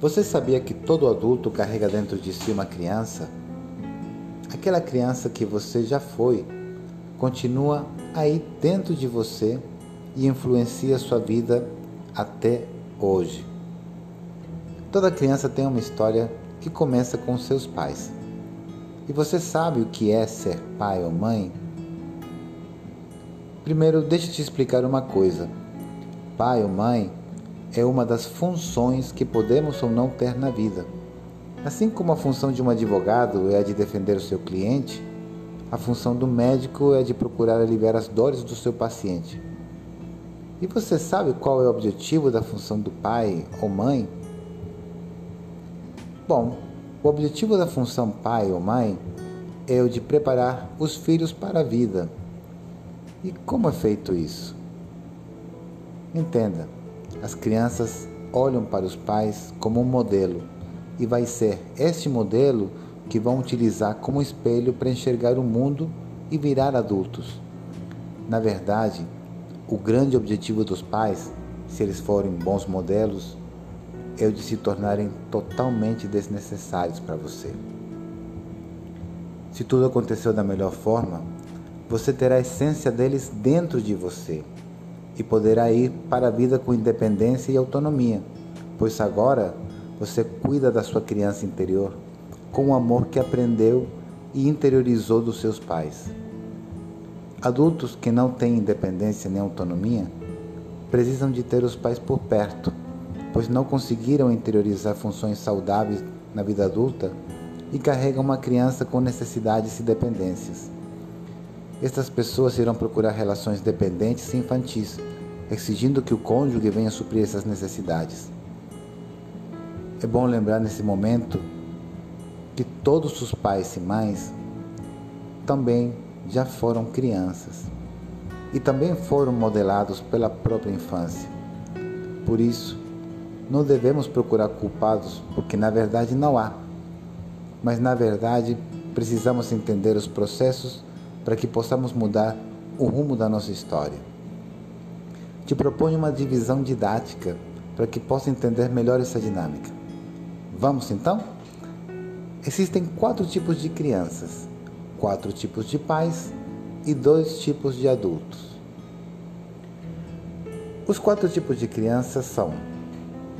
Você sabia que todo adulto carrega dentro de si uma criança? Aquela criança que você já foi continua aí dentro de você e influencia sua vida até hoje. Toda criança tem uma história que começa com seus pais. E você sabe o que é ser pai ou mãe? Primeiro, deixa eu te explicar uma coisa. Pai ou mãe é uma das funções que podemos ou não ter na vida. Assim como a função de um advogado é a de defender o seu cliente, a função do médico é de procurar aliviar as dores do seu paciente. E você sabe qual é o objetivo da função do pai ou mãe? Bom, o objetivo da função pai ou mãe é o de preparar os filhos para a vida. E como é feito isso? Entenda. As crianças olham para os pais como um modelo e vai ser este modelo que vão utilizar como espelho para enxergar o mundo e virar adultos. Na verdade, o grande objetivo dos pais, se eles forem bons modelos, é o de se tornarem totalmente desnecessários para você. Se tudo aconteceu da melhor forma, você terá a essência deles dentro de você e poderá ir para a vida com independência e autonomia, pois agora você cuida da sua criança interior com o amor que aprendeu e interiorizou dos seus pais. Adultos que não têm independência nem autonomia precisam de ter os pais por perto, pois não conseguiram interiorizar funções saudáveis na vida adulta e carregam uma criança com necessidades e dependências. Estas pessoas irão procurar relações dependentes e infantis, exigindo que o cônjuge venha suprir essas necessidades. É bom lembrar nesse momento que todos os pais e mães também já foram crianças e também foram modelados pela própria infância. Por isso, não devemos procurar culpados, porque na verdade não há. Mas na verdade, precisamos entender os processos para que possamos mudar o rumo da nossa história. Te proponho uma divisão didática para que possa entender melhor essa dinâmica. Vamos então? Existem quatro tipos de crianças, quatro tipos de pais e dois tipos de adultos. Os quatro tipos de crianças são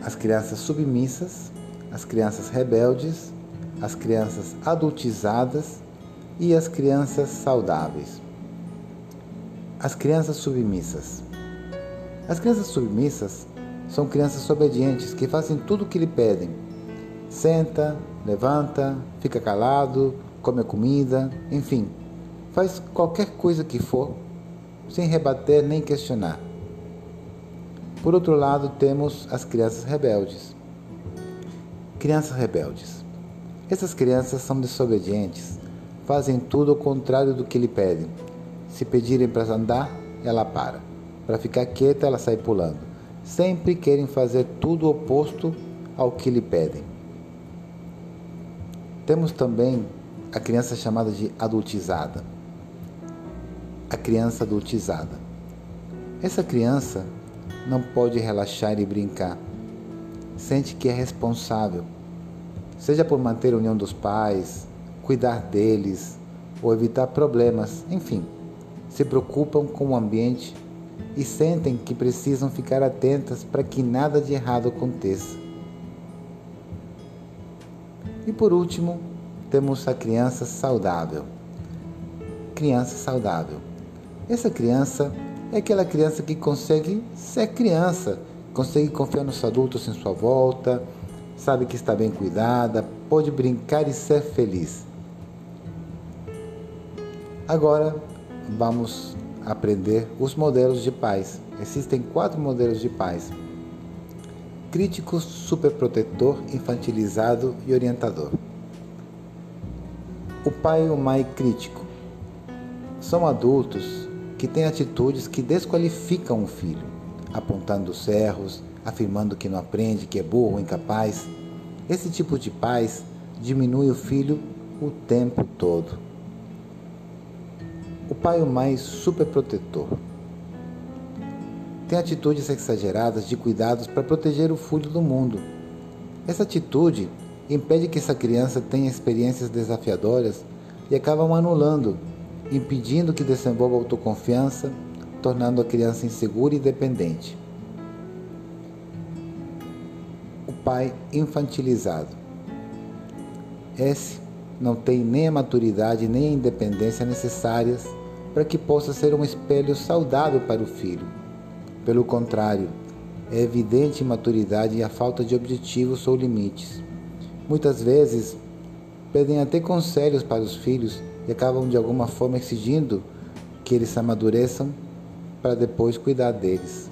as crianças submissas, as crianças rebeldes, as crianças adultizadas e as crianças saudáveis. As crianças submissas. As crianças submissas são crianças obedientes que fazem tudo o que lhe pedem. Senta, levanta, fica calado, come a comida, enfim, faz qualquer coisa que for, sem rebater nem questionar. Por outro lado, temos as crianças rebeldes. Crianças rebeldes. Essas crianças são desobedientes, fazem tudo ao contrário do que lhe pedem. Se pedirem para andar, ela para. Para ficar quieta, ela sai pulando. Sempre querem fazer tudo oposto ao que lhe pedem. Temos também a criança chamada de adultizada. A criança adultizada. Essa criança não pode relaxar e brincar. Sente que é responsável, seja por manter a união dos pais, cuidar deles ou evitar problemas, enfim, se preocupam com o ambiente e sentem que precisam ficar atentas para que nada de errado aconteça. E por último, temos a criança saudável. Criança saudável. Essa criança é aquela criança que consegue ser criança, consegue confiar nos adultos em sua volta, sabe que está bem cuidada, pode brincar e ser feliz. Agora vamos aprender os modelos de pais. Existem quatro modelos de pais: crítico, superprotetor, infantilizado e orientador. O pai e o mãe crítico são adultos que têm atitudes que desqualificam o filho, apontando os erros, afirmando que não aprende, que é burro ou incapaz. Esse tipo de pais diminui o filho o tempo todo. Pai o mais superprotetor. Tem atitudes exageradas de cuidados para proteger o filho do mundo. Essa atitude impede que essa criança tenha experiências desafiadoras e acabam anulando, impedindo que desenvolva autoconfiança, tornando a criança insegura e dependente. O pai infantilizado. Esse não tem nem a maturidade nem a independência necessárias para que possa ser um espelho saudável para o filho. Pelo contrário, é evidente imaturidade e a falta de objetivos ou limites. Muitas vezes, pedem até conselhos para os filhos e acabam de alguma forma exigindo que eles amadureçam para depois cuidar deles.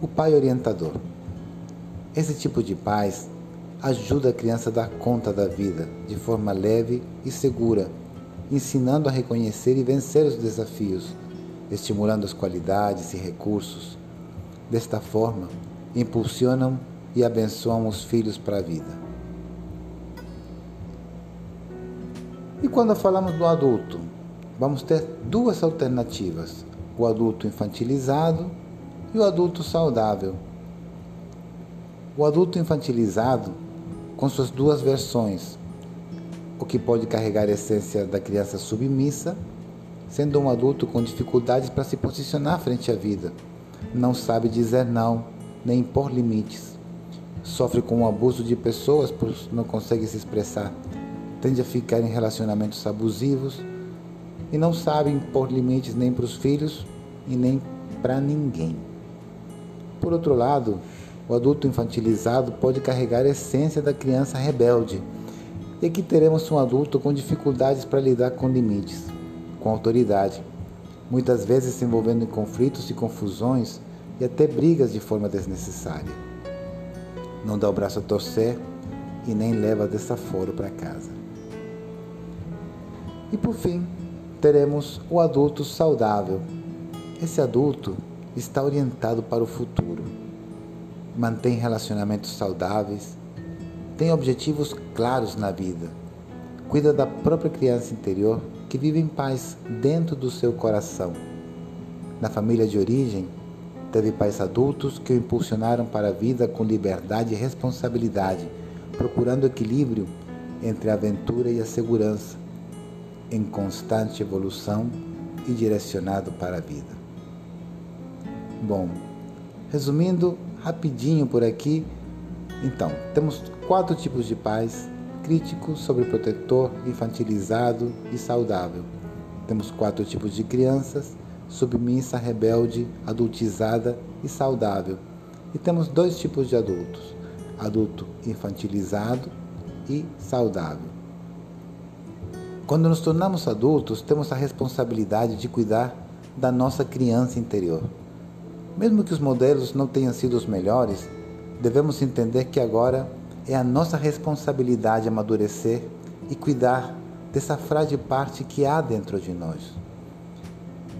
O pai orientador. Esse tipo de pais ajuda a criança a dar conta da vida de forma leve e segura, ensinando a reconhecer e vencer os desafios, estimulando as qualidades e recursos. Desta forma, impulsionam e abençoam os filhos para a vida. E quando falamos do adulto, vamos ter duas alternativas: o adulto infantilizado e o adulto saudável. O adulto infantilizado, com suas duas versões, o que pode carregar a essência da criança submissa, sendo um adulto com dificuldades para se posicionar frente à vida, não sabe dizer não, nem impor limites, sofre com o abuso de pessoas por não consegue se expressar, tende a ficar em relacionamentos abusivos e não sabe impor limites nem para os filhos e nem para ninguém. Por outro lado, o adulto infantilizado pode carregar a essência da criança rebelde. E aqui teremos um adulto com dificuldades para lidar com limites, com autoridade, muitas vezes se envolvendo em conflitos e confusões e até brigas de forma desnecessária. Não dá o braço a torcer e nem leva desaforo para casa. E por fim, teremos o adulto saudável. Esse adulto está orientado para o futuro, mantém relacionamentos saudáveis, tem objetivos claros na vida, cuida da própria criança interior que vive em paz dentro do seu coração. Na família de origem, teve pais adultos que o impulsionaram para a vida com liberdade e responsabilidade, procurando equilíbrio entre a aventura e a segurança em constante evolução e direcionado para a vida. Bom, resumindo rapidinho por aqui, então, temos quatro tipos de pais: crítico, sobreprotetor, infantilizado e saudável. Temos quatro tipos de crianças: submissa, rebelde, adultizada e saudável. E temos dois tipos de adultos: adulto infantilizado e saudável. Quando nos tornamos adultos, temos a responsabilidade de cuidar da nossa criança interior. Mesmo que os modelos não tenham sido os melhores, devemos entender que agora é a nossa responsabilidade amadurecer e cuidar dessa frágil parte que há dentro de nós.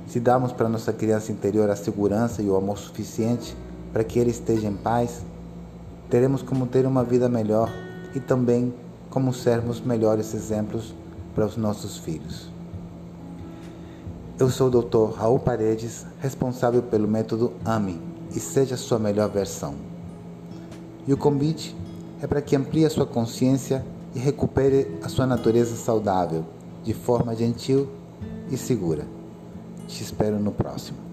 Se darmos para nossa criança interior a segurança e o amor suficiente para que ele esteja em paz, teremos como ter uma vida melhor e também como sermos melhores exemplos para os nossos filhos. Eu sou o Dr. Raul Paredes, responsável pelo método AME e seja a sua melhor versão. E o convite é para que amplie a sua consciência e recupere a sua natureza saudável, de forma gentil e segura. Te espero no próximo.